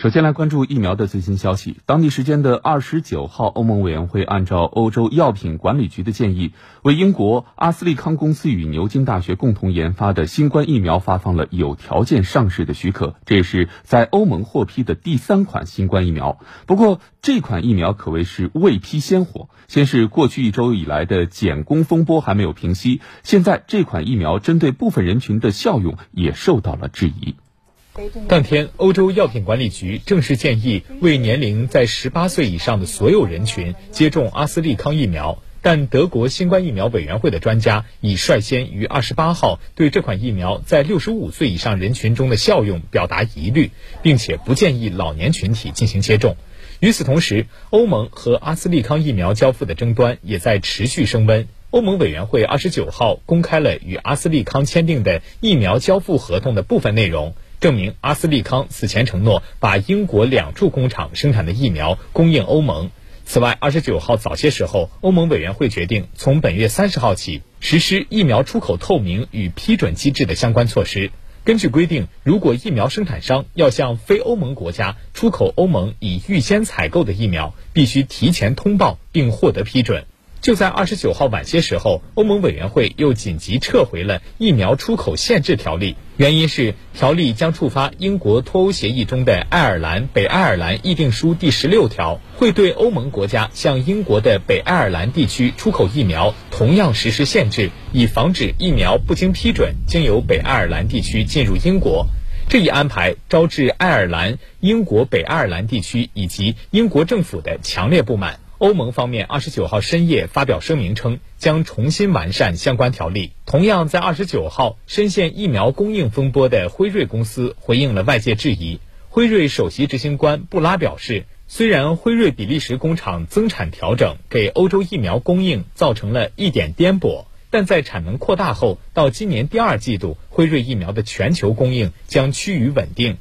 首先来关注疫苗的最新消息。当地时间的二十九号，欧盟委员会按照欧洲药品管理局的建议，为英国阿斯利康公司与牛津大学共同研发的新冠疫苗发放了有条件上市的许可。这也是在欧盟获批的第三款新冠疫苗。不过，这款疫苗可谓是未批先火。先是过去一周以来的减工风波还没有平息，现在这款疫苗针对部分人群的效用也受到了质疑。当天，欧洲药品管理局正式建议为年龄在十八岁以上的所有人群接种阿斯利康疫苗，但德国新冠疫苗委员会的专家已率先于二十八号对这款疫苗在六十五岁以上人群中的效用表达疑虑，并且不建议老年群体进行接种。与此同时，欧盟和阿斯利康疫苗交付的争端也在持续升温。欧盟委员会二十九号公开了与阿斯利康签订的疫苗交付合同的部分内容。证明阿斯利康此前承诺把英国两处工厂生产的疫苗供应欧盟。此外，二十九号早些时候，欧盟委员会决定从本月三十号起实施疫苗出口透明与批准机制的相关措施。根据规定，如果疫苗生产商要向非欧盟国家出口欧盟已预先采购的疫苗，必须提前通报并获得批准。就在二十九号晚些时候，欧盟委员会又紧急撤回了疫苗出口限制条例，原因是条例将触发英国脱欧协议中的爱尔兰北爱尔兰议定书第十六条，会对欧盟国家向英国的北爱尔兰地区出口疫苗同样实施限制，以防止疫苗不经批准经由北爱尔兰地区进入英国。这一安排招致爱尔兰、英国北爱尔兰地区以及英国政府的强烈不满。欧盟方面二十九号深夜发表声明称，将重新完善相关条例。同样在二十九号，深陷疫苗供应风波的辉瑞公司回应了外界质疑。辉瑞首席执行官布拉表示，虽然辉瑞比利时工厂增产调整给欧洲疫苗供应造成了一点颠簸，但在产能扩大后，到今年第二季度，辉瑞疫苗的全球供应将趋于稳定。